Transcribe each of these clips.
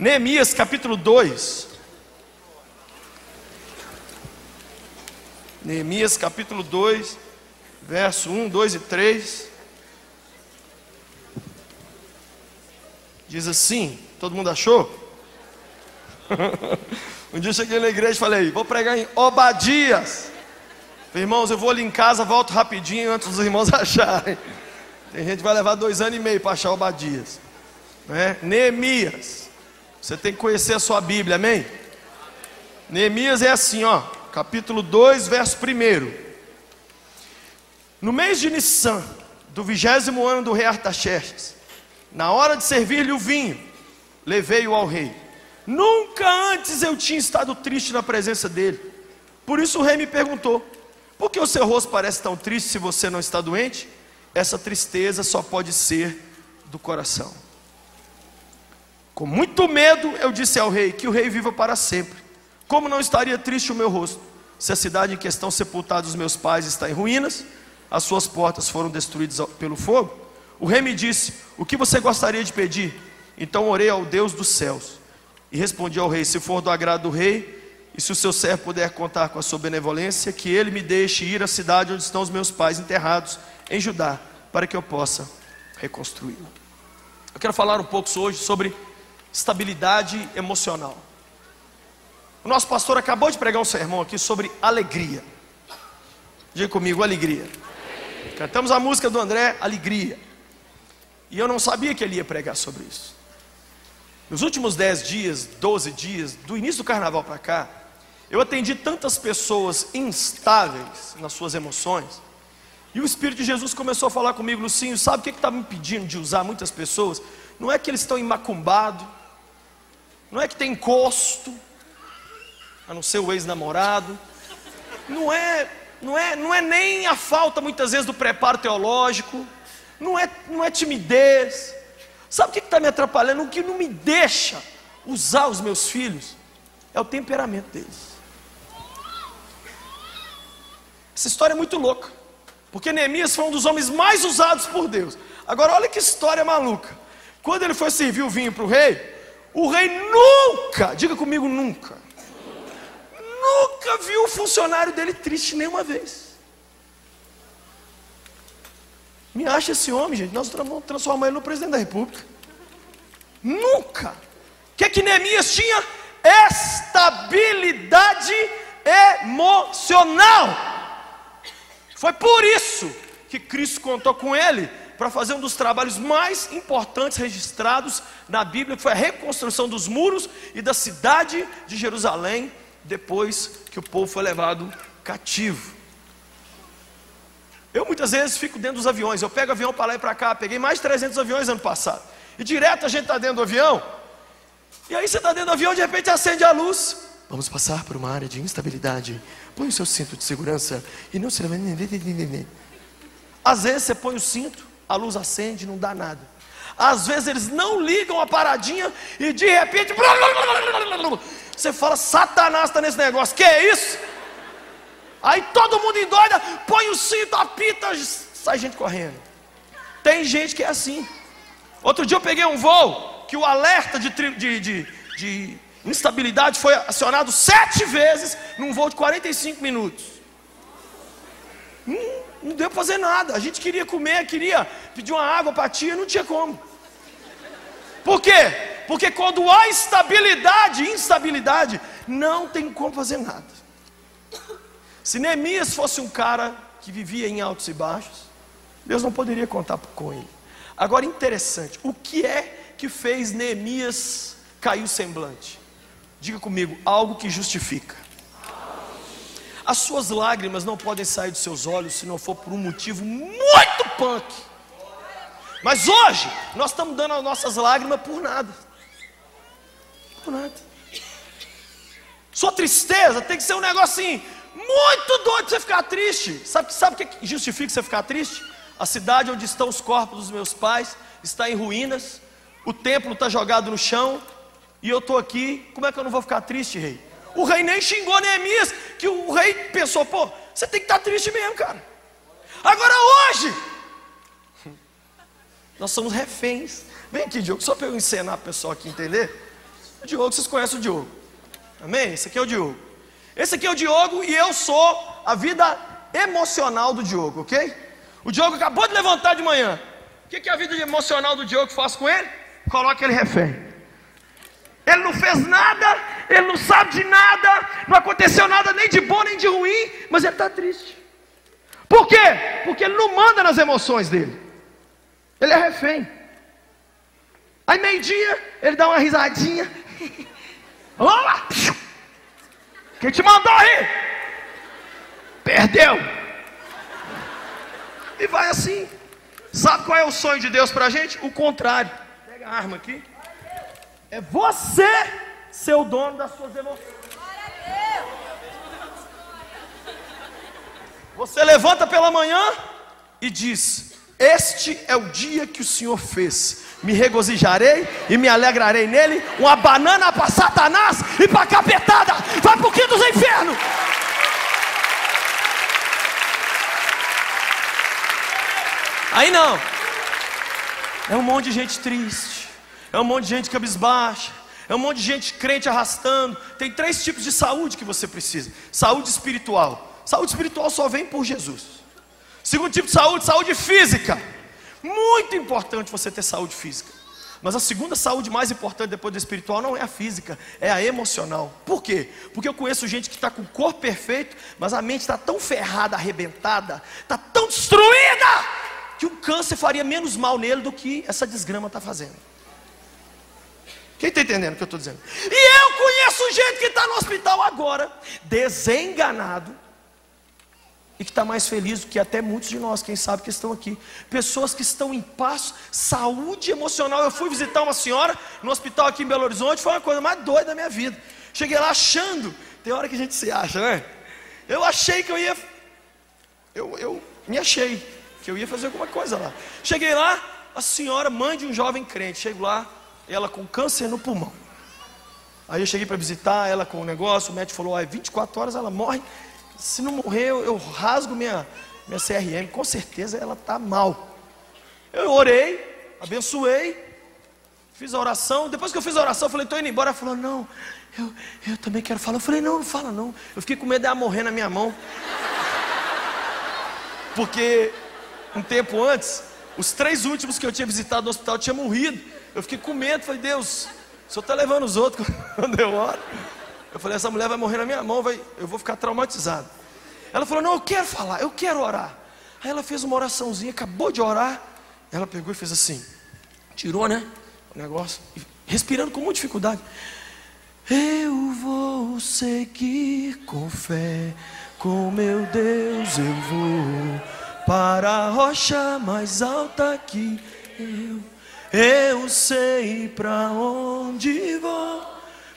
Neemias capítulo 2. Neemias capítulo 2, verso 1, 2 e 3. Diz assim: todo mundo achou? um dia eu cheguei na igreja e falei: vou pregar em Obadias. Irmãos, eu vou ali em casa, volto rapidinho antes dos irmãos acharem. Tem gente que vai levar dois anos e meio para achar Obadias. Né? Neemias. Você tem que conhecer a sua Bíblia, amém? Neemias é assim, ó, capítulo 2, verso 1. No mês de Nissan, do vigésimo ano do rei Artaxerxes, na hora de servir-lhe o vinho, levei-o ao rei. Nunca antes eu tinha estado triste na presença dele. Por isso o rei me perguntou: Por que o seu rosto parece tão triste se você não está doente? Essa tristeza só pode ser do coração. Com muito medo, eu disse ao rei: Que o rei viva para sempre. Como não estaria triste o meu rosto, se a cidade em que estão sepultados os meus pais está em ruínas, as suas portas foram destruídas pelo fogo? O rei me disse: O que você gostaria de pedir? Então orei ao Deus dos céus e respondi ao rei: Se for do agrado do rei, e se o seu servo puder contar com a sua benevolência, que ele me deixe ir à cidade onde estão os meus pais enterrados, em Judá, para que eu possa reconstruí-la. Eu quero falar um pouco hoje sobre estabilidade emocional. O nosso pastor acabou de pregar um sermão aqui sobre alegria. Diga comigo, alegria. Cantamos a música do André, Alegria. E eu não sabia que ele ia pregar sobre isso. Nos últimos 10 dias, 12 dias, do início do carnaval para cá, eu atendi tantas pessoas instáveis nas suas emoções. E o Espírito de Jesus começou a falar comigo, Lucinho, sabe o que está me impedindo de usar muitas pessoas? Não é que eles estão emacumbados, não é que tem encosto, a não ser o ex-namorado. Não é, não é, não é nem a falta muitas vezes do preparo teológico. Não é, não é timidez. Sabe o que está me atrapalhando? O que não me deixa usar os meus filhos é o temperamento deles. Essa história é muito louca, porque Neemias foi um dos homens mais usados por Deus. Agora, olha que história maluca. Quando ele foi servir o vinho para o rei, o rei nunca, diga comigo, nunca, nunca viu o funcionário dele triste nenhuma vez. Me acha esse homem, gente, nós vamos transformar ele no presidente da república. Nunca. O que é que Neemias tinha? Estabilidade emocional. Foi por isso que Cristo contou com ele para fazer um dos trabalhos mais importantes registrados na Bíblia, que foi a reconstrução dos muros e da cidade de Jerusalém, depois que o povo foi levado cativo. Eu muitas vezes fico dentro dos aviões, eu pego avião para lá e para cá, peguei mais de 300 aviões ano passado, e direto a gente está dentro do avião, e aí você está dentro do avião, de repente acende a luz. Vamos passar por uma área de instabilidade. Põe o seu cinto de segurança e não se. Às vezes você põe o cinto, a luz acende, não dá nada. Às vezes eles não ligam a paradinha e de repente você fala, Satanás está nesse negócio, que é isso? Aí todo mundo endoida, põe o cinto, apita, sai gente correndo. Tem gente que é assim. Outro dia eu peguei um voo que o alerta de, de, de, de instabilidade foi acionado sete vezes num voo de 45 minutos. Hum, não deu para fazer nada. A gente queria comer, queria pedir uma água para a tia, não tinha como. Por quê? Porque quando há estabilidade, instabilidade, não tem como fazer nada. Se Neemias fosse um cara que vivia em altos e baixos, Deus não poderia contar com ele. Agora, interessante, o que é que fez Neemias cair o semblante? Diga comigo, algo que justifica. As suas lágrimas não podem sair dos seus olhos se não for por um motivo muito punk. Mas hoje, nós estamos dando as nossas lágrimas por nada. Por nada. Sua tristeza tem que ser um negocinho muito doido para você ficar triste. Sabe, sabe o que justifica você ficar triste? A cidade onde estão os corpos dos meus pais está em ruínas, o templo está jogado no chão, e eu estou aqui. Como é que eu não vou ficar triste, rei? O rei nem xingou Neemias, que o rei pensou, pô, você tem que estar triste mesmo, cara. Agora hoje, nós somos reféns. Vem aqui, Diogo, só para eu encenar o pessoal aqui entender. O Diogo, vocês conhecem o Diogo. Amém? Esse aqui é o Diogo. Esse aqui é o Diogo e eu sou a vida emocional do Diogo, ok? O Diogo acabou de levantar de manhã. O que, que a vida emocional do Diogo faz com ele? Coloca ele refém. Ele não fez nada, ele não sabe de nada, não aconteceu nada nem de bom nem de ruim, mas ele está triste. Por quê? Porque ele não manda nas emoções dele. Ele é refém. Aí meio-dia, ele dá uma risadinha. Vamos lá! Quem te mandou aí? Perdeu. E vai assim. Sabe qual é o sonho de Deus para a gente? O contrário. Pega a arma aqui. É você ser o dono das suas emoções. Você levanta pela manhã e diz: Este é o dia que o Senhor fez. Me regozijarei e me alegrarei nele. Uma banana para Satanás e para capetada. Vai para o quinto dos infernos. Aí não. É um monte de gente triste. É um monte de gente cabisbaixa. É um monte de gente crente arrastando. Tem três tipos de saúde que você precisa: saúde espiritual. Saúde espiritual só vem por Jesus. Segundo tipo de saúde, saúde física. Muito importante você ter saúde física. Mas a segunda saúde mais importante depois da espiritual não é a física, é a emocional. Por quê? Porque eu conheço gente que está com o corpo perfeito, mas a mente está tão ferrada, arrebentada, está tão destruída, que o câncer faria menos mal nele do que essa desgrama está fazendo. Quem está entendendo o que eu estou dizendo? E eu conheço gente que está no hospital agora, desenganado, e que está mais feliz do que até muitos de nós, quem sabe que estão aqui. Pessoas que estão em paz, saúde emocional. Eu fui visitar uma senhora no hospital aqui em Belo Horizonte, foi uma coisa mais doida da minha vida. Cheguei lá achando, tem hora que a gente se acha, né? Eu achei que eu ia, eu, eu me achei que eu ia fazer alguma coisa lá. Cheguei lá, a senhora, mãe de um jovem crente, chego lá, ela com câncer no pulmão. Aí eu cheguei para visitar ela com o negócio, o médico falou: ah, 24 horas ela morre se não morrer, eu, eu rasgo minha, minha CRM, com certeza ela está mal. Eu orei, abençoei, fiz a oração. Depois que eu fiz a oração, eu falei, estou indo embora. Ela falou, não, eu, eu também quero falar. Eu falei, não, não fala não. Eu fiquei com medo dela morrer na minha mão. Porque um tempo antes, os três últimos que eu tinha visitado no hospital tinham morrido. Eu fiquei com medo, falei, Deus, o senhor está levando os outros quando eu oro. Eu falei, essa mulher vai morrer na minha mão, vai, eu vou ficar traumatizado. Ela falou, não, eu quero falar, eu quero orar. Aí ela fez uma oraçãozinha, acabou de orar. Ela pegou e fez assim, tirou, né? O negócio, respirando com muita dificuldade. Eu vou seguir com fé, com meu Deus eu vou para a rocha mais alta que eu. Eu sei para onde vou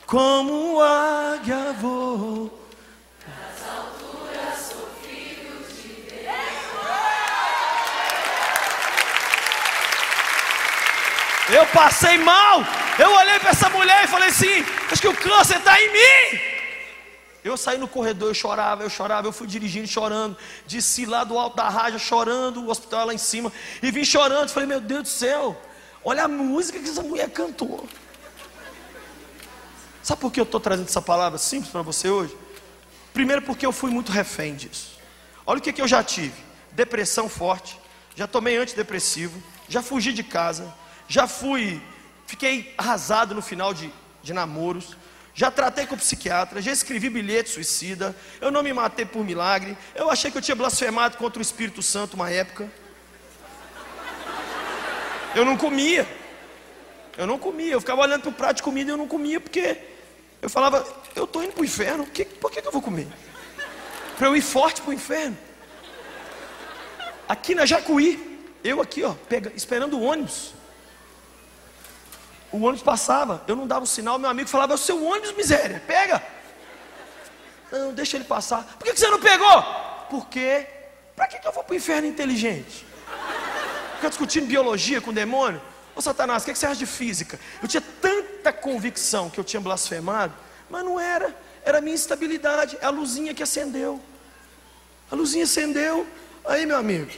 como águia vou. Das alturas de. Eu passei mal. Eu olhei para essa mulher e falei assim: acho que o câncer está em mim. Eu saí no corredor, eu chorava, eu chorava, eu fui dirigindo chorando, desci lá do alto da raja chorando, o hospital lá em cima, e vim chorando, falei, meu Deus do céu, olha a música que essa mulher cantou. Sabe por que eu estou trazendo essa palavra simples para você hoje? Primeiro, porque eu fui muito refém disso. Olha o que, que eu já tive: depressão forte, já tomei antidepressivo, já fugi de casa, já fui, fiquei arrasado no final de, de namoros, já tratei com psiquiatra, já escrevi bilhete suicida, eu não me matei por milagre, eu achei que eu tinha blasfemado contra o Espírito Santo uma época. Eu não comia. Eu não comia, eu ficava olhando para o prato de comida e eu não comia porque eu falava, eu estou indo para o inferno, que, por que, que eu vou comer? Para eu ir forte para o inferno. Aqui na Jacuí, eu aqui, ó, pega, esperando o ônibus. O ônibus passava, eu não dava o um sinal, meu amigo falava, é o seu ônibus, miséria, pega. Não, deixa ele passar. Por que, que você não pegou? Porque, para que, que eu vou para o inferno inteligente? Ficar discutindo biologia com o demônio? Ô Satanás, o que você acha de física? Eu tinha tanta convicção que eu tinha blasfemado, mas não era, era a minha instabilidade, é a luzinha que acendeu. A luzinha acendeu, aí meu amigo.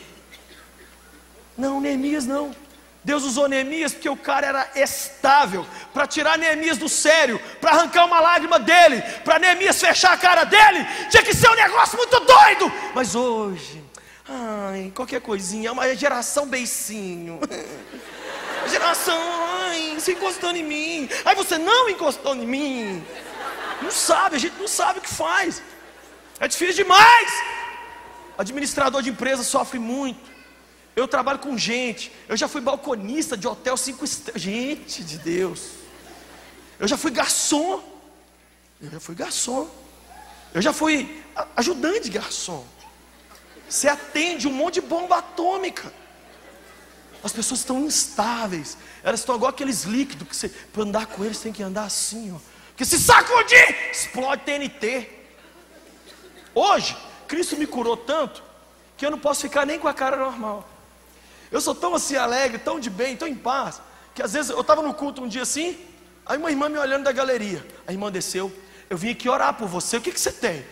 Não, Neemias não. Deus usou Neemias porque o cara era estável, para tirar Neemias do sério, para arrancar uma lágrima dele, para Neemias fechar a cara dele, tinha que ser um negócio muito doido. Mas hoje, ai, qualquer coisinha, é uma geração beicinho. Geração, ai, você encostando em mim. Aí você não encostou em mim. Não sabe, a gente não sabe o que faz. É difícil demais. Administrador de empresa sofre muito. Eu trabalho com gente. Eu já fui balconista de hotel cinco estrelas. Gente de Deus. Eu já fui garçom. Eu já fui garçom. Eu já fui ajudante de garçom. Você atende um monte de bomba atômica. As pessoas estão instáveis. Elas estão igual aqueles líquidos que você, para andar com eles, tem que andar assim, ó. Porque se sacudir, explode TNT. Hoje, Cristo me curou tanto que eu não posso ficar nem com a cara normal. Eu sou tão assim alegre, tão de bem, tão em paz, que às vezes eu estava no culto um dia assim, aí uma irmã me olhando da galeria, a irmã desceu, eu vim aqui orar por você, o que, que você tem?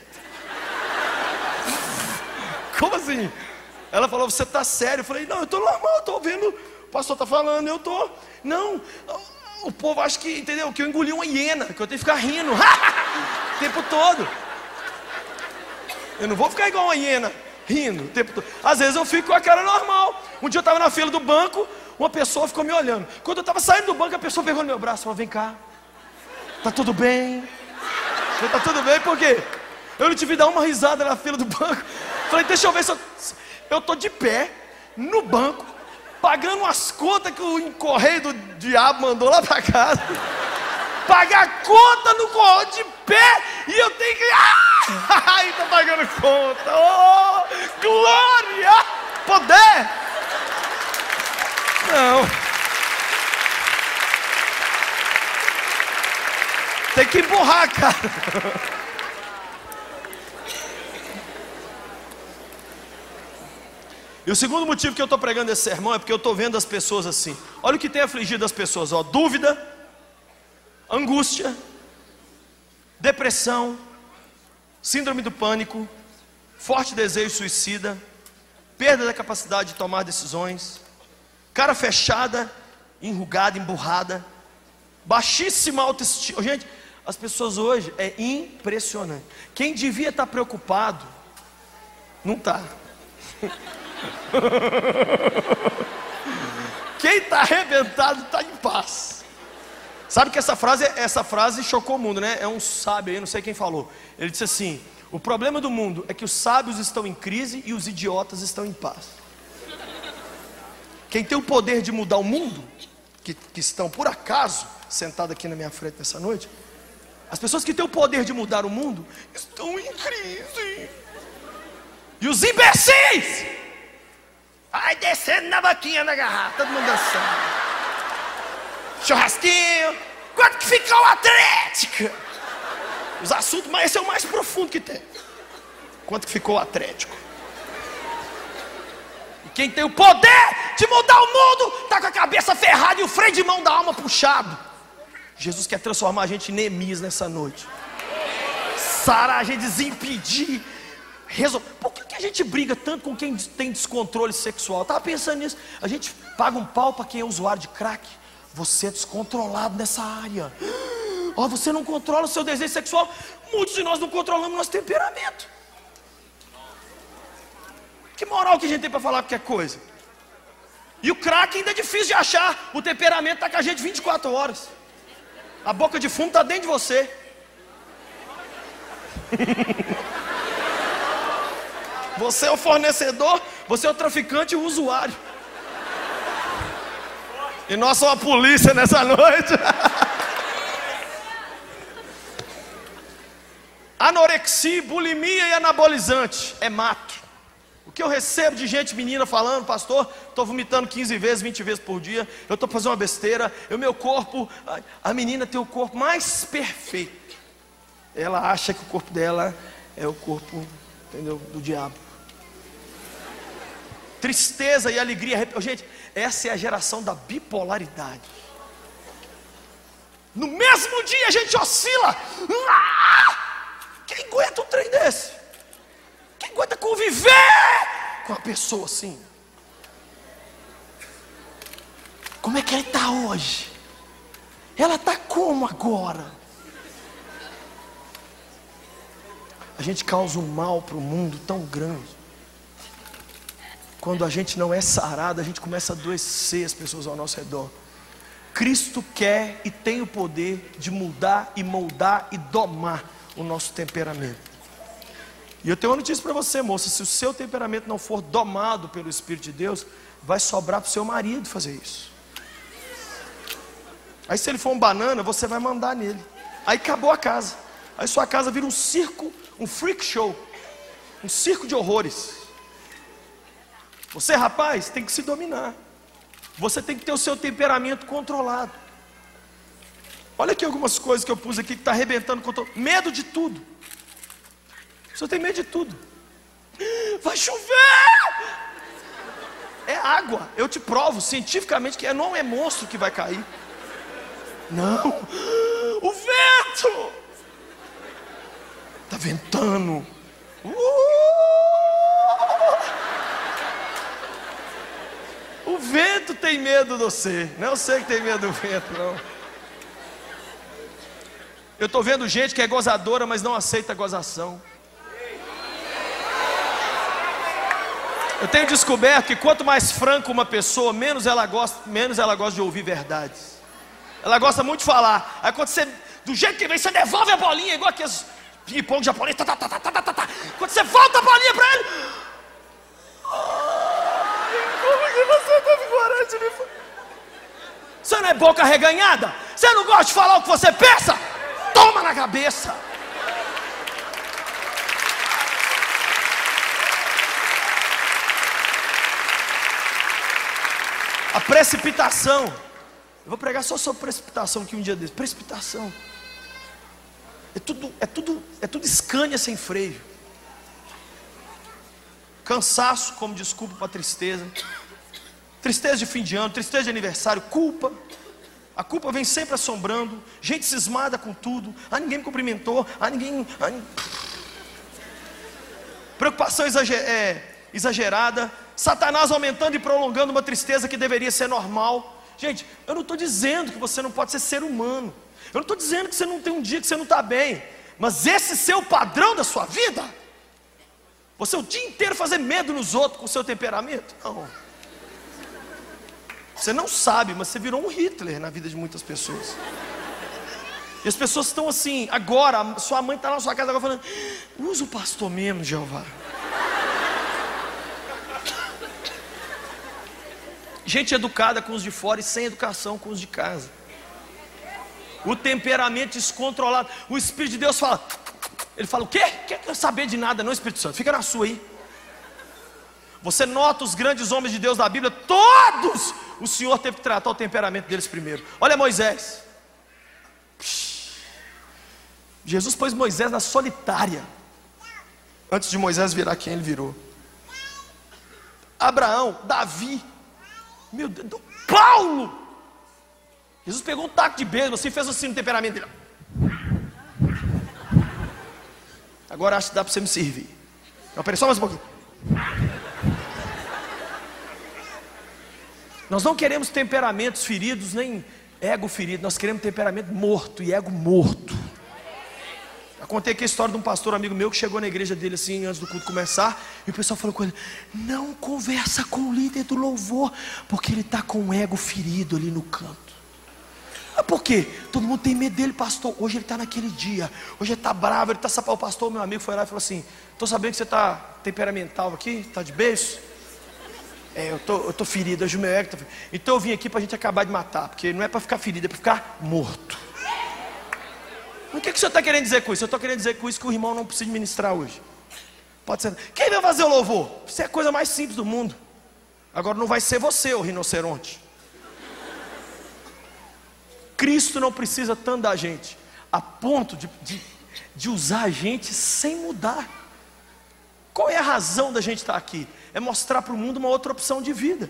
Como assim? Ela falou, você está sério? Eu falei, não, eu estou normal, estou vendo, o pastor está falando, eu estou. Não, o povo acha que, entendeu? Que eu engoli uma hiena, que eu tenho que ficar rindo o tempo todo. Eu não vou ficar igual uma hiena rindo o tempo todo. Às vezes eu fico com a cara normal. Um dia eu estava na fila do banco, uma pessoa ficou me olhando. Quando eu estava saindo do banco, a pessoa pegou no meu braço e falou: Vem cá, tá tudo bem? tá tudo bem, por quê? Eu não tive dar uma risada na fila do banco. Falei, deixa eu ver se eu. Eu tô de pé, no banco, pagando as contas que o correio do diabo mandou lá para casa. Pagar conta no correio de pé e eu tenho que. Ah! Ai, tá pagando conta. Oh, glória! Poder! Não. Tem que empurrar, cara. E o segundo motivo que eu estou pregando esse sermão é porque eu estou vendo as pessoas assim. Olha o que tem afligido as pessoas: ó, dúvida, angústia, depressão, síndrome do pânico, forte desejo suicida, perda da capacidade de tomar decisões, cara fechada, enrugada, emburrada, baixíssima autoestima. Gente, as pessoas hoje é impressionante. Quem devia estar preocupado, não está. Quem está arrebentado está em paz. Sabe que essa frase, essa frase chocou o mundo, né? É um sábio aí, não sei quem falou. Ele disse assim: o problema do mundo é que os sábios estão em crise e os idiotas estão em paz. Quem tem o poder de mudar o mundo, que, que estão por acaso sentados aqui na minha frente nessa noite, as pessoas que têm o poder de mudar o mundo estão em crise. E os imbecis Vai descendo na vaquinha da garrafa, todo mundo dançando. Churrasquinho. Quanto que ficou o Atlético? Os assuntos, mas esse é o mais profundo que tem. Quanto que ficou o Atlético? E quem tem o poder de mudar o mundo, está com a cabeça ferrada e o freio de mão da alma puxado. Jesus quer transformar a gente em Neemias nessa noite. Sarar a gente, desimpedir. Por que, a gente briga tanto com quem tem descontrole sexual? Eu estava pensando nisso. A gente paga um pau para quem é usuário de crack. Você é descontrolado nessa área. Oh, você não controla o seu desejo sexual. Muitos de nós não controlamos nosso temperamento. Que moral que a gente tem para falar qualquer coisa? E o crack ainda é difícil de achar. O temperamento está com a gente 24 horas. A boca de fumo está dentro de você. Você é o fornecedor, você é o traficante e o usuário. E nós somos a polícia nessa noite. Anorexia, bulimia e anabolizante é mato. O que eu recebo de gente menina falando, pastor, estou vomitando 15 vezes, 20 vezes por dia, eu estou fazendo uma besteira, o meu corpo, a menina tem o corpo mais perfeito. Ela acha que o corpo dela é o corpo, entendeu, do diabo tristeza e alegria. Gente, essa é a geração da bipolaridade. No mesmo dia a gente oscila. Ah! Quem aguenta um trem desse? Quem aguenta conviver com uma pessoa assim? Como é que ele está hoje? Ela está como agora? A gente causa um mal para o mundo tão grande. Quando a gente não é sarado, a gente começa a adoecer as pessoas ao nosso redor. Cristo quer e tem o poder de mudar e moldar e domar o nosso temperamento. E eu tenho uma notícia para você, moça: se o seu temperamento não for domado pelo Espírito de Deus, vai sobrar para o seu marido fazer isso. Aí, se ele for um banana, você vai mandar nele. Aí acabou a casa. Aí sua casa vira um circo, um freak show, um circo de horrores. Você, rapaz, tem que se dominar. Você tem que ter o seu temperamento controlado. Olha aqui algumas coisas que eu pus aqui que está arrebentando. Medo de tudo. Você tem medo de tudo. Vai chover! É água. Eu te provo cientificamente que não é monstro que vai cair. Não. O vento! Está ventando. Uh! O vento tem medo de você. Não você que tem medo do vento, não. Eu estou vendo gente que é gozadora, mas não aceita gozação. Eu tenho descoberto que quanto mais franco uma pessoa, menos ela gosta, menos ela gosta de ouvir verdades. Ela gosta muito de falar. Aí quando você, do jeito que vem, você devolve a bolinha, igual aqueles ping-pong japonês. Tá, tá, tá, tá, tá, tá, tá. Quando você volta a bolinha para ele. Como que você teve coragem de Você não é boca reganhada? Você não gosta de falar o que você pensa? Toma na cabeça. A precipitação. Eu vou pregar só sobre precipitação aqui um dia desse. Precipitação. É tudo, é tudo, é tudo escânia sem freio. Cansaço como desculpa para tristeza. Tristeza de fim de ano, tristeza de aniversário, culpa. A culpa vem sempre assombrando. Gente cismada com tudo. Ah, ninguém me cumprimentou. Ah, ninguém. Ah, Preocupação é, exagerada. Satanás aumentando e prolongando uma tristeza que deveria ser normal. Gente, eu não estou dizendo que você não pode ser ser humano. Eu não estou dizendo que você não tem um dia que você não está bem. Mas esse seu padrão da sua vida, você o dia inteiro fazer medo nos outros com o seu temperamento? Não. Você não sabe, mas você virou um Hitler na vida de muitas pessoas. E as pessoas estão assim, agora, sua mãe está na sua casa agora falando, usa o pastor mesmo, Jeová. Gente educada com os de fora e sem educação com os de casa. O temperamento descontrolado. O Espírito de Deus fala. Ele fala: O quê? Quer saber de nada, não, Espírito Santo? Fica na sua aí. Você nota os grandes homens de Deus da Bíblia, todos o Senhor teve que tratar o temperamento deles primeiro. Olha Moisés. Jesus pôs Moisés na solitária. Antes de Moisés virar quem ele virou. Abraão, Davi, meu Deus, do Paulo. Jesus pegou um taco de beijo, assim, fez assim no temperamento dele. Agora acho que dá para você me servir. Não, peraí, só mais um pouquinho. Nós não queremos temperamentos feridos, nem ego ferido, nós queremos temperamento morto e ego morto. Eu contei aqui a história de um pastor amigo meu que chegou na igreja dele assim, antes do culto começar, e o pessoal falou com ele: Não conversa com o líder do louvor, porque ele está com o ego ferido ali no canto. Ah, por quê? Todo mundo tem medo dele, pastor. Hoje ele está naquele dia, hoje ele está bravo, ele está sapado. O pastor, meu amigo, foi lá e falou assim: Estou sabendo que você está temperamental aqui, está de beijo. É, eu tô, estou tô ferido, hoje meu ego Então eu vim aqui para a gente acabar de matar, porque não é para ficar ferido, é para ficar morto. O que, que o senhor está querendo dizer com isso? Eu estou querendo dizer com isso que o irmão não precisa ministrar hoje. Pode ser. Quem vai fazer o louvor? Isso é a coisa mais simples do mundo. Agora não vai ser você, o rinoceronte. Cristo não precisa tanto da gente, a ponto de, de, de usar a gente sem mudar. Qual é a razão da gente estar aqui? É mostrar para o mundo uma outra opção de vida.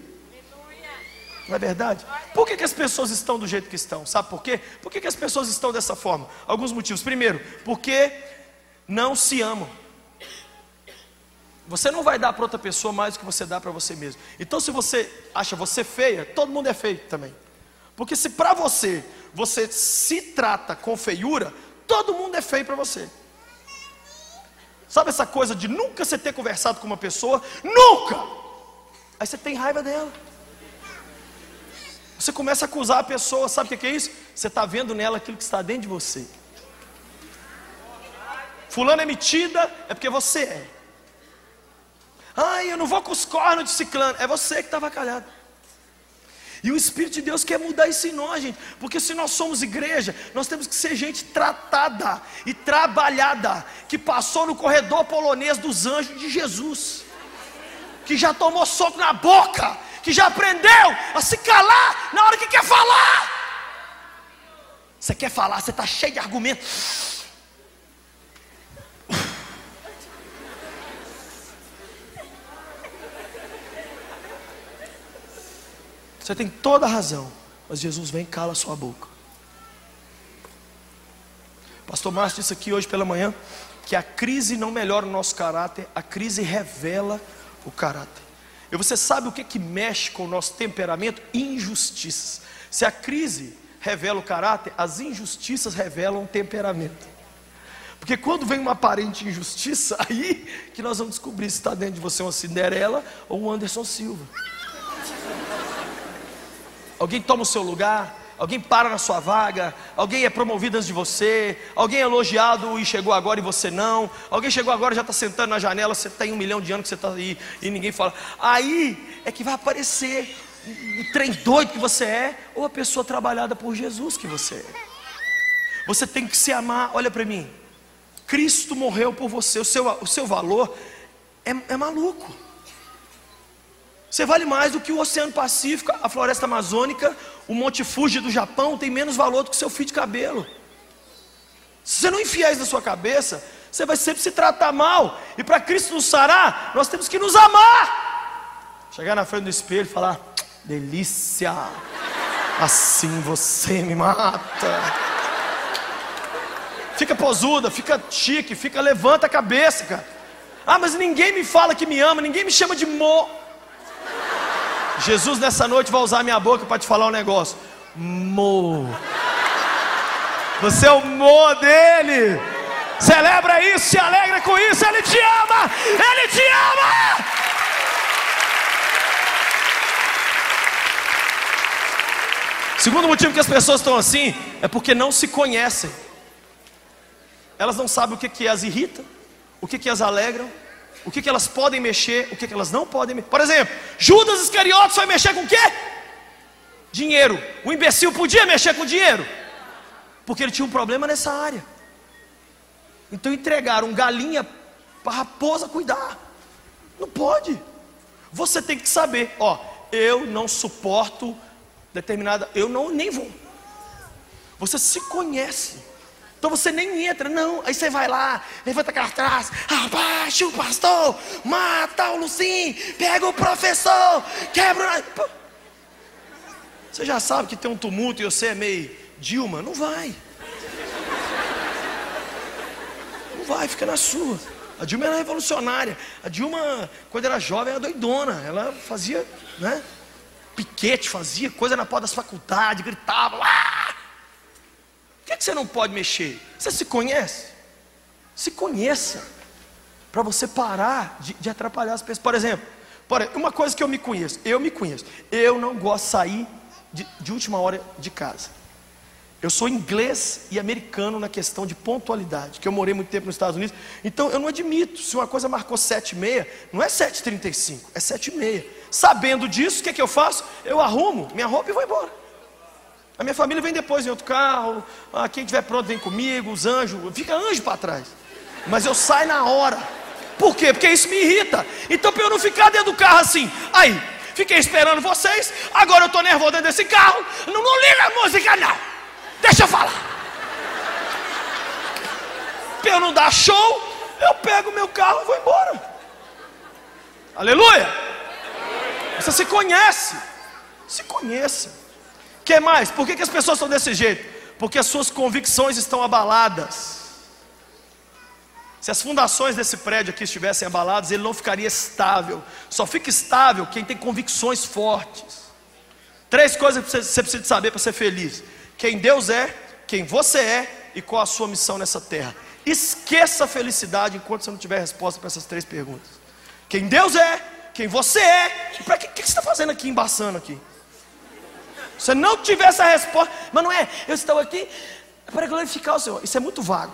Não é verdade? Por que, que as pessoas estão do jeito que estão? Sabe por quê? Por que, que as pessoas estão dessa forma? Alguns motivos. Primeiro, porque não se amam. Você não vai dar para outra pessoa mais do que você dá para você mesmo. Então, se você acha você feia, todo mundo é feio também. Porque se para você você se trata com feiura, todo mundo é feio para você. Sabe essa coisa de nunca você ter conversado com uma pessoa? Nunca! Aí você tem raiva dela. Você começa a acusar a pessoa, sabe o que é isso? Você está vendo nela aquilo que está dentro de você. Fulano é metida, é porque você é. Ai, eu não vou com os cornos de ciclano. É você que estava calhado. E o Espírito de Deus quer mudar isso em nós, gente. Porque se nós somos igreja, nós temos que ser gente tratada e trabalhada, que passou no corredor polonês dos anjos de Jesus, que já tomou soco na boca, que já aprendeu a se calar na hora que quer falar. Você quer falar, você está cheio de argumentos. Você tem toda a razão. Mas Jesus vem e cala sua boca. Pastor Márcio disse aqui hoje pela manhã que a crise não melhora o nosso caráter, a crise revela o caráter. E você sabe o que, que mexe com o nosso temperamento? Injustiças. Se a crise revela o caráter, as injustiças revelam o temperamento. Porque quando vem uma aparente injustiça, aí que nós vamos descobrir se está dentro de você uma Cinderela ou um Anderson Silva alguém toma o seu lugar, alguém para na sua vaga, alguém é promovido antes de você, alguém é elogiado e chegou agora e você não, alguém chegou agora e já está sentando na janela, você tem um milhão de anos que você está aí e ninguém fala. Aí é que vai aparecer o trem doido que você é, ou a pessoa trabalhada por Jesus que você é. Você tem que se amar, olha para mim. Cristo morreu por você, o seu, o seu valor é, é maluco. Você vale mais do que o Oceano Pacífico, a floresta amazônica, o Monte Fuji do Japão tem menos valor do que seu fio de cabelo. Se você não enfiar isso na sua cabeça, você vai sempre se tratar mal. E para Cristo nos sarar, nós temos que nos amar. Chegar na frente do espelho e falar: delícia, assim você me mata. Fica posuda, fica chique, fica levanta a cabeça, cara. Ah, mas ninguém me fala que me ama, ninguém me chama de mo. Jesus nessa noite vai usar minha boca para te falar um negócio. Mo. Você é o mo dele. Celebra isso, se alegra com isso. Ele te ama. Ele te ama. Segundo motivo que as pessoas estão assim é porque não se conhecem. Elas não sabem o que, que as irrita, o que, que as alegram, o que, que elas podem mexer, o que, que elas não podem mexer. Por exemplo, Judas Iscariotes foi mexer com o quê? Dinheiro. O imbecil podia mexer com dinheiro, porque ele tinha um problema nessa área. Então entregaram galinha para a raposa cuidar. Não pode. Você tem que saber, ó, eu não suporto determinada, eu não nem vou. Você se conhece. Então você nem entra, não. Aí você vai lá, levanta cartaz, abaixa o pastor, mata o Lucim, pega o professor, quebra. Você já sabe que tem um tumulto e você é meio Dilma? Não vai. Não vai, fica na sua. A Dilma era revolucionária. A Dilma, quando era jovem, era doidona. Ela fazia, né? Piquete, fazia coisa na porta das faculdades, gritava. Ah! Que, que você não pode mexer? Você se conhece? Se conheça. Para você parar de, de, atrapalhar as pessoas. Por exemplo, uma coisa que eu me conheço. Eu me conheço. Eu não gosto de sair de, de última hora de casa. Eu sou inglês e americano na questão de pontualidade, que eu morei muito tempo nos Estados Unidos. Então eu não admito, se uma coisa marcou 7 e meia, não é 7h35, é 7 e meia. Sabendo disso, o que, é que eu faço? Eu arrumo minha roupa e vou embora. A minha família vem depois em outro carro. Ah, quem estiver pronto vem comigo, os anjos. Fica anjo para trás. Mas eu saio na hora. Por quê? Porque isso me irrita. Então, para eu não ficar dentro do carro assim, aí, fiquei esperando vocês. Agora eu estou nervoso dentro desse carro. Não, não liga a música, não. Deixa eu falar. Para eu não dar show, eu pego meu carro e vou embora. Aleluia. Você se conhece. Se conheça. Que mais? Por que, que as pessoas estão desse jeito? Porque as suas convicções estão abaladas. Se as fundações desse prédio aqui estivessem abaladas, ele não ficaria estável. Só fica estável quem tem convicções fortes. Três coisas que você precisa saber para ser feliz: quem Deus é, quem você é e qual a sua missão nessa terra. Esqueça a felicidade enquanto você não tiver resposta para essas três perguntas. Quem Deus é, quem você é, e para que, que você está fazendo aqui embaçando aqui? Se você não tiver essa resposta, mas não é, eu estou aqui para glorificar o Senhor. Isso é muito vago.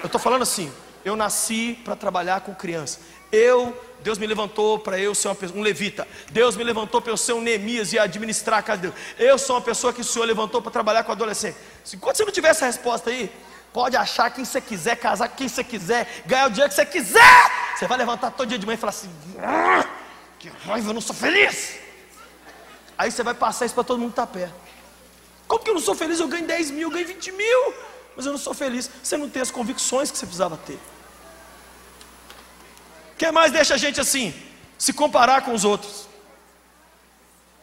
Eu estou falando assim, eu nasci para trabalhar com criança. Eu, Deus me levantou para eu ser uma, um levita. Deus me levantou para eu ser um Neemias e administrar a casa de Deus. Eu sou uma pessoa que o Senhor levantou para trabalhar com adolescente. Enquanto você não tiver essa resposta aí, pode achar quem você quiser, casar com quem você quiser, ganhar o dinheiro que você quiser. Você vai levantar todo dia de manhã e falar assim: ah, que raiva, eu não sou feliz. Aí você vai passar isso para todo mundo que está perto. Como que eu não sou feliz? Eu ganho 10 mil, eu ganho 20 mil, mas eu não sou feliz. Você não tem as convicções que você precisava ter que mais deixa a gente assim? Se comparar com os outros.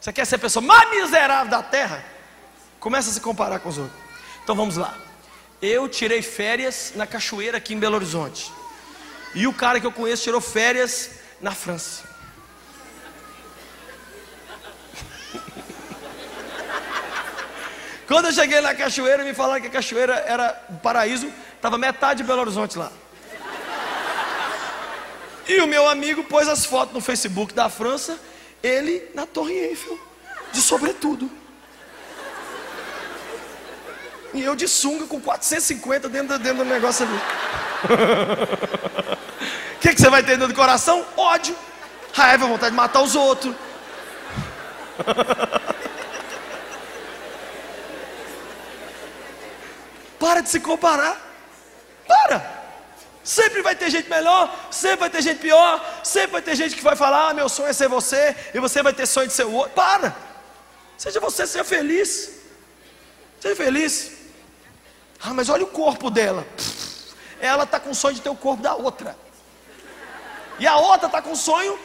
Você quer ser a pessoa mais miserável da terra? Começa a se comparar com os outros. Então vamos lá. Eu tirei férias na cachoeira aqui em Belo Horizonte. E o cara que eu conheço tirou férias na França. Quando eu cheguei na cachoeira, me falaram que a cachoeira era um paraíso, estava metade de Belo Horizonte lá. E o meu amigo pôs as fotos no Facebook da França, ele na Torre Eiffel, de sobretudo. E eu de sunga com 450 dentro, dentro do negócio ali. O que, que você vai ter dentro do coração? Ódio, raiva, vontade de matar os outros. Para de se comparar. Para. Sempre vai ter gente melhor, sempre vai ter gente pior, sempre vai ter gente que vai falar: ah, meu sonho é ser você, e você vai ter sonho de ser o outro. Para! Seja você, seja feliz. Seja feliz. Ah, mas olha o corpo dela. Ela está com sonho de ter o corpo da outra. E a outra está com sonho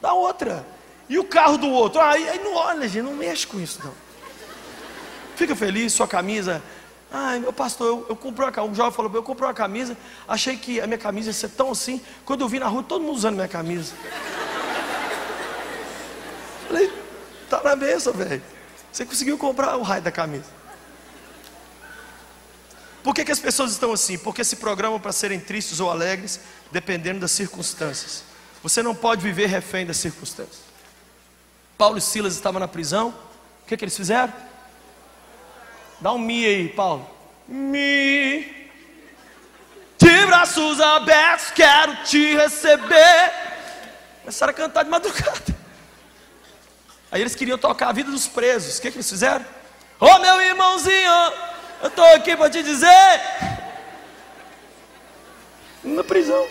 da outra. E o carro do outro. Aí, aí não olha, gente, não mexe com isso não. Fica feliz, sua camisa Ai, meu pastor, eu, eu comprei uma. Um jovem falou: Eu comprei uma camisa, achei que a minha camisa ia ser tão assim. Quando eu vi na rua, todo mundo usando minha camisa. Falei: Tá na benção, velho. Você conseguiu comprar o raio da camisa. Por que, que as pessoas estão assim? Porque se programam para serem tristes ou alegres, dependendo das circunstâncias. Você não pode viver refém das circunstâncias. Paulo e Silas estavam na prisão. O que, que eles fizeram? Dá um mi aí, Paulo. Mi. De braços abertos, quero te receber. Começaram a cantar de madrugada. Aí eles queriam tocar a vida dos presos. O que, que eles fizeram? Ô oh, meu irmãozinho, eu estou aqui para te dizer. Na prisão.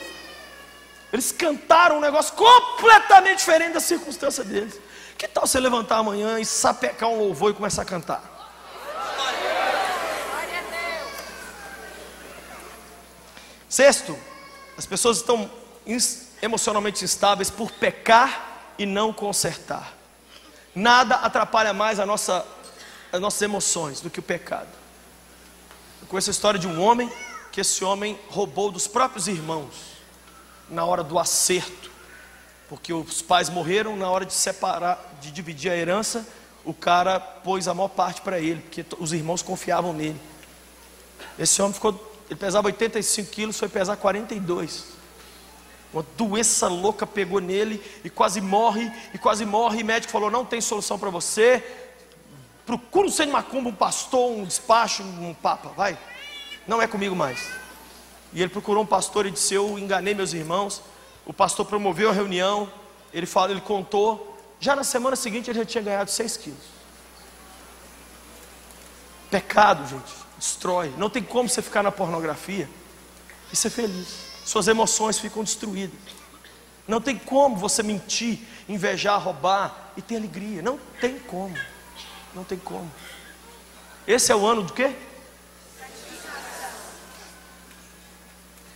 Eles cantaram um negócio completamente diferente da circunstância deles. Que tal você levantar amanhã e sapecar um louvor e começar a cantar? Sexto, as pessoas estão emocionalmente instáveis por pecar e não consertar. Nada atrapalha mais a nossa, as nossas emoções do que o pecado. Eu conheço a história de um homem que esse homem roubou dos próprios irmãos na hora do acerto, porque os pais morreram na hora de separar, de dividir a herança, o cara pôs a maior parte para ele, porque os irmãos confiavam nele. Esse homem ficou ele pesava 85 quilos, foi pesar 42. Uma doença louca pegou nele e quase morre, e quase morre. E o médico falou: não tem solução para você. Procura um sem macumba, um pastor, um despacho, um papa, vai. Não é comigo mais. E ele procurou um pastor e disse: Eu enganei meus irmãos. O pastor promoveu a reunião. Ele falou, ele contou. Já na semana seguinte ele já tinha ganhado 6 quilos. Pecado, gente destrói. Não tem como você ficar na pornografia e ser feliz. Suas emoções ficam destruídas. Não tem como você mentir, invejar, roubar e ter alegria. Não tem como. Não tem como. Esse é o ano do quê?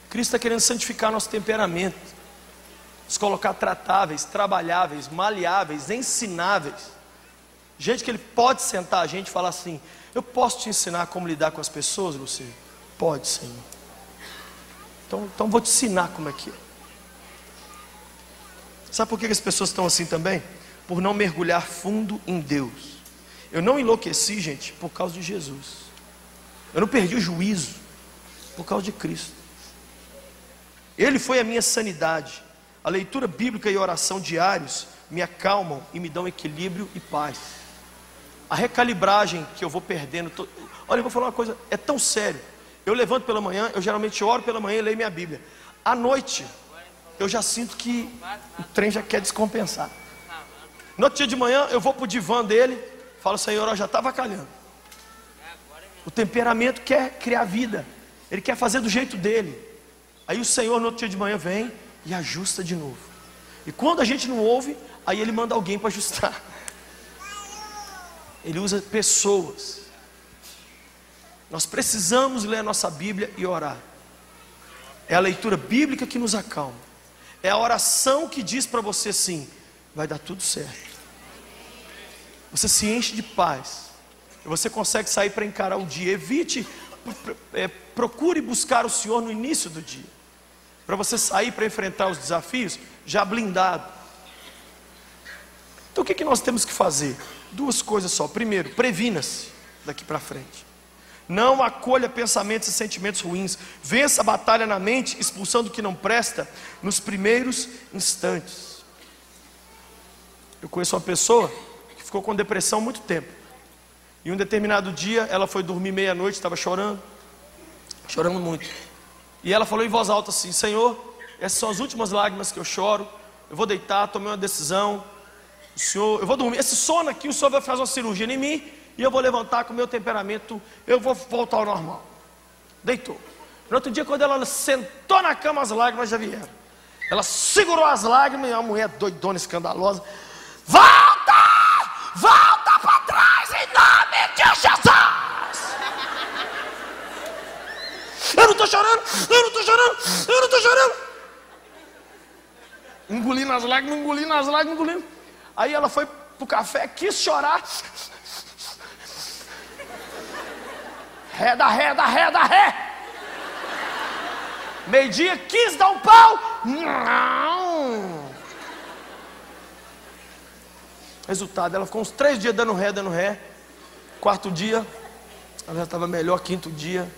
Cristo está querendo santificar nosso temperamento, nos colocar tratáveis, trabalháveis, maleáveis, ensináveis. Gente que ele pode sentar a gente e falar assim: eu posso te ensinar como lidar com as pessoas, Luciano? Pode, Senhor. Então, então vou te ensinar como é que é. Sabe por que as pessoas estão assim também? Por não mergulhar fundo em Deus. Eu não enlouqueci, gente, por causa de Jesus. Eu não perdi o juízo por causa de Cristo. Ele foi a minha sanidade. A leitura bíblica e oração diários me acalmam e me dão equilíbrio e paz. A recalibragem que eu vou perdendo. To... Olha, eu vou falar uma coisa, é tão sério. Eu levanto pela manhã, eu geralmente oro pela manhã e leio minha Bíblia. À noite, eu já sinto que o trem já quer descompensar. No outro dia de manhã, eu vou para o divã dele, falo, Senhor, eu já estava calhando. O temperamento quer criar vida, ele quer fazer do jeito dele. Aí o Senhor, no outro dia de manhã, vem e ajusta de novo. E quando a gente não ouve, aí ele manda alguém para ajustar. Ele usa pessoas. Nós precisamos ler a nossa Bíblia e orar. É a leitura bíblica que nos acalma. É a oração que diz para você assim: vai dar tudo certo. Você se enche de paz. Você consegue sair para encarar o dia. Evite, é, procure buscar o Senhor no início do dia. Para você sair para enfrentar os desafios já blindado. Então o que, que nós temos que fazer? Duas coisas só. Primeiro, previna-se daqui para frente. Não acolha pensamentos e sentimentos ruins. Vença a batalha na mente, expulsando o que não presta nos primeiros instantes. Eu conheço uma pessoa que ficou com depressão muito tempo. E um determinado dia ela foi dormir meia-noite, estava chorando, chorando muito. E ela falou em voz alta assim: Senhor, essas são as últimas lágrimas que eu choro. Eu vou deitar, tomei uma decisão. O Senhor, eu vou dormir. Esse sono aqui, o Senhor vai fazer uma cirurgia em mim e eu vou levantar com o meu temperamento, eu vou voltar ao normal. Deitou. No outro dia, quando ela sentou na cama, as lágrimas já vieram. Ela segurou as lágrimas e a mulher doidona, escandalosa. Volta! Volta para trás em nome de Jesus! Eu não estou chorando, eu não estou chorando, eu não estou chorando. Engolindo as lágrimas, engolindo as lágrimas, engolindo. Aí ela foi para o café, quis chorar. Reda, reda, reda, ré. Meio-dia, quis dar um pau. Não. Resultado, ela ficou uns três dias dando ré, dando ré. Quarto dia, ela já estava melhor. Quinto dia,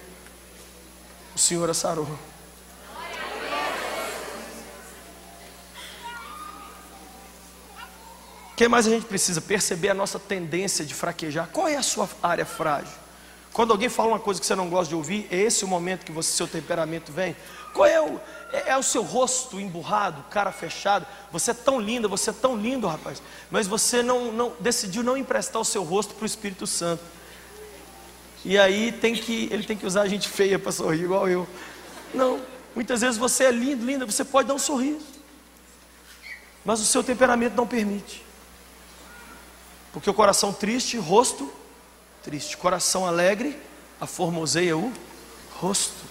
o Senhor a sarou. Que mais a gente precisa? Perceber a nossa tendência de fraquejar. Qual é a sua área frágil? Quando alguém fala uma coisa que você não gosta de ouvir, é esse o momento que você, seu temperamento vem. Qual é o, é, é o seu rosto emburrado, cara fechado? Você é tão linda, você é tão lindo, rapaz. Mas você não, não decidiu não emprestar o seu rosto para o Espírito Santo. E aí tem que, ele tem que usar a gente feia para sorrir, igual eu. Não, muitas vezes você é lindo, linda, você pode dar um sorriso. Mas o seu temperamento não permite. Porque o coração triste, rosto triste. Coração alegre, aformoseia o rosto.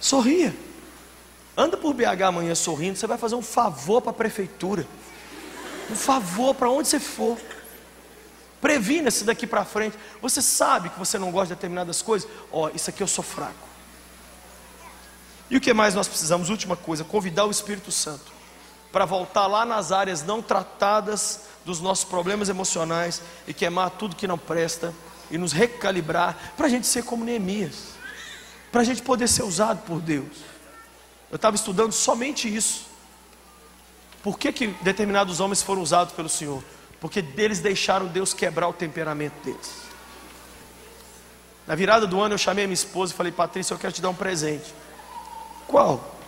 Sorria. Anda por BH amanhã sorrindo, você vai fazer um favor para a prefeitura. Um favor para onde você for. Previna-se daqui para frente. Você sabe que você não gosta de determinadas coisas? Ó, oh, isso aqui eu sou fraco. E o que mais nós precisamos? Última coisa, convidar o Espírito Santo para voltar lá nas áreas não tratadas dos nossos problemas emocionais e queimar tudo que não presta e nos recalibrar para a gente ser como Neemias, para a gente poder ser usado por Deus. Eu estava estudando somente isso. Por que, que determinados homens foram usados pelo Senhor? Porque eles deixaram Deus quebrar o temperamento deles. Na virada do ano eu chamei a minha esposa e falei, Patrícia, eu quero te dar um presente. Qual?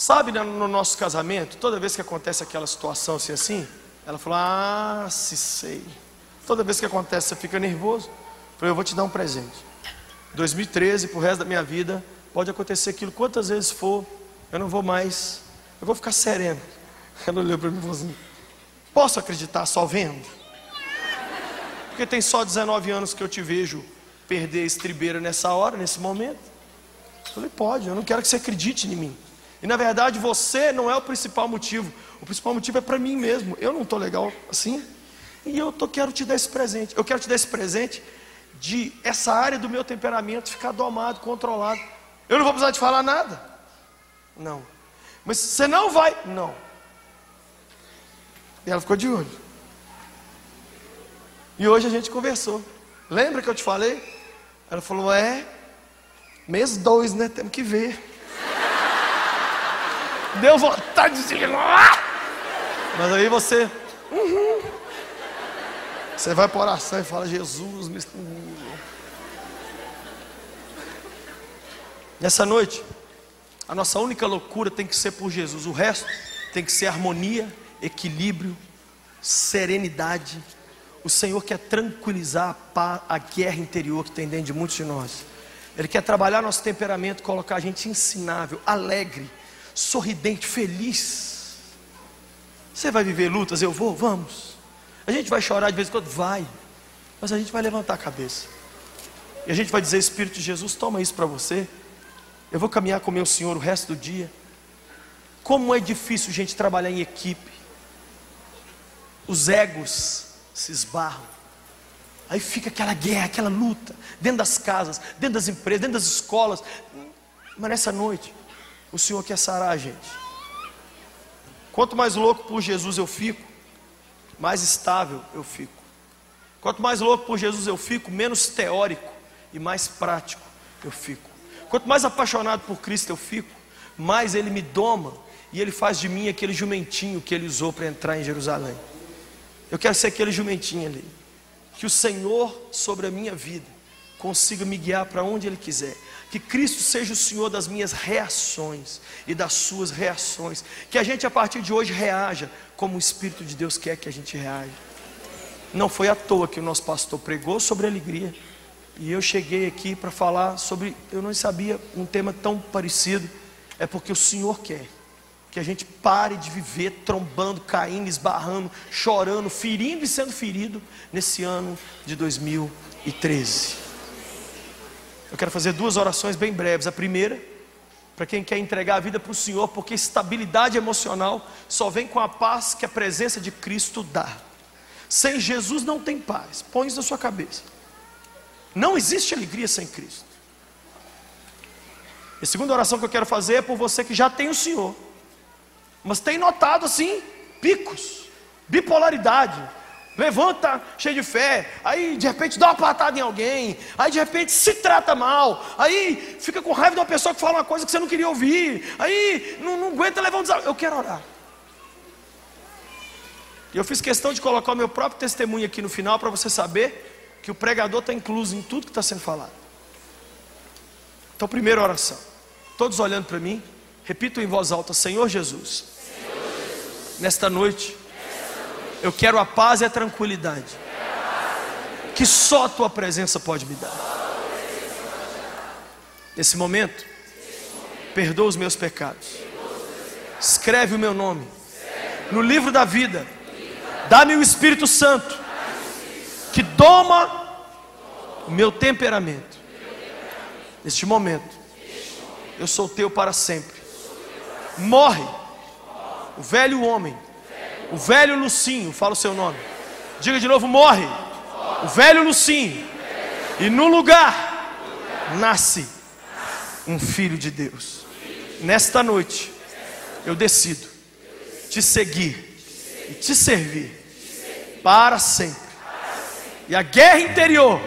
Sabe, né, no nosso casamento, toda vez que acontece aquela situação assim, assim, ela falou: Ah, se sei. Toda vez que acontece, você fica nervoso. Eu falei: Eu vou te dar um presente. 2013, pro resto da minha vida, pode acontecer aquilo quantas vezes for, eu não vou mais, eu vou ficar sereno. Ela olhou para mim e falou assim: Posso acreditar só vendo? Porque tem só 19 anos que eu te vejo perder a estribeira nessa hora, nesse momento. Eu falei: Pode, eu não quero que você acredite em mim. E na verdade você não é o principal motivo. O principal motivo é para mim mesmo. Eu não estou legal assim. E eu tô, quero te dar esse presente. Eu quero te dar esse presente de essa área do meu temperamento ficar domado, controlado. Eu não vou precisar te falar nada. Não. Mas você não vai. Não. E ela ficou de olho. E hoje a gente conversou. Lembra que eu te falei? Ela falou: É, mês dois, né? Temos que ver. Deu vontade de. Mas aí você. Uhum. Você vai para oração e fala: Jesus, me. Nessa noite, a nossa única loucura tem que ser por Jesus. O resto tem que ser harmonia, equilíbrio, serenidade. O Senhor quer tranquilizar a, a guerra interior que tem dentro de muitos de nós. Ele quer trabalhar nosso temperamento, colocar a gente ensinável, alegre, sorridente, feliz. Você vai viver lutas? Eu vou? Vamos. A gente vai chorar de vez em quando? Vai. Mas a gente vai levantar a cabeça. E a gente vai dizer: Espírito de Jesus, toma isso para você. Eu vou caminhar com meu Senhor o resto do dia. Como é difícil, gente, trabalhar em equipe. Os egos se esbarram. Aí fica aquela guerra, aquela luta, dentro das casas, dentro das empresas, dentro das escolas. Mas nessa noite, o Senhor quer sarar a gente. Quanto mais louco por Jesus eu fico, mais estável eu fico. Quanto mais louco por Jesus eu fico, menos teórico e mais prático eu fico. Quanto mais apaixonado por Cristo eu fico, mais Ele me doma e Ele faz de mim aquele jumentinho que Ele usou para entrar em Jerusalém. Eu quero ser aquele jumentinho ali. Que o Senhor sobre a minha vida consiga me guiar para onde Ele quiser. Que Cristo seja o Senhor das minhas reações e das suas reações. Que a gente a partir de hoje reaja como o Espírito de Deus quer que a gente reaja. Não foi à toa que o nosso pastor pregou sobre alegria. E eu cheguei aqui para falar sobre, eu não sabia um tema tão parecido. É porque o Senhor quer que a gente pare de viver trombando, caindo, esbarrando, chorando, ferindo e sendo ferido nesse ano de 2013. Eu quero fazer duas orações bem breves. A primeira, para quem quer entregar a vida para o Senhor, porque estabilidade emocional só vem com a paz que a presença de Cristo dá. Sem Jesus não tem paz. Põe isso na sua cabeça. Não existe alegria sem Cristo. E a segunda oração que eu quero fazer é por você que já tem o Senhor mas tem notado assim, picos, bipolaridade. Levanta cheio de fé, aí de repente dá uma patada em alguém, aí de repente se trata mal, aí fica com raiva de uma pessoa que fala uma coisa que você não queria ouvir, aí não, não aguenta levar um desafio. Eu quero orar. E eu fiz questão de colocar o meu próprio testemunho aqui no final para você saber que o pregador está incluso em tudo que está sendo falado. Então, primeira oração. Todos olhando para mim, repito em voz alta: Senhor Jesus, nesta noite, eu quero a paz e a tranquilidade que só a tua presença pode me dar. Nesse momento, perdoa os meus pecados, escreve o meu nome no livro da vida, dá-me o Espírito Santo que doma o meu temperamento. Neste momento, eu sou teu para sempre. Morre o velho homem, o velho Lucinho, fala o seu nome. Diga de novo: morre. O velho Lucinho. E no lugar nasce um filho de Deus. Nesta noite, eu decido te seguir e te servir para sempre. E a guerra interior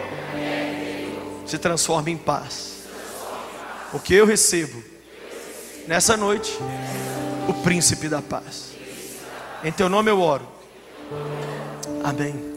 se transforma em paz. Porque eu recebo nessa noite o príncipe da paz. Em teu nome eu oro. Amém.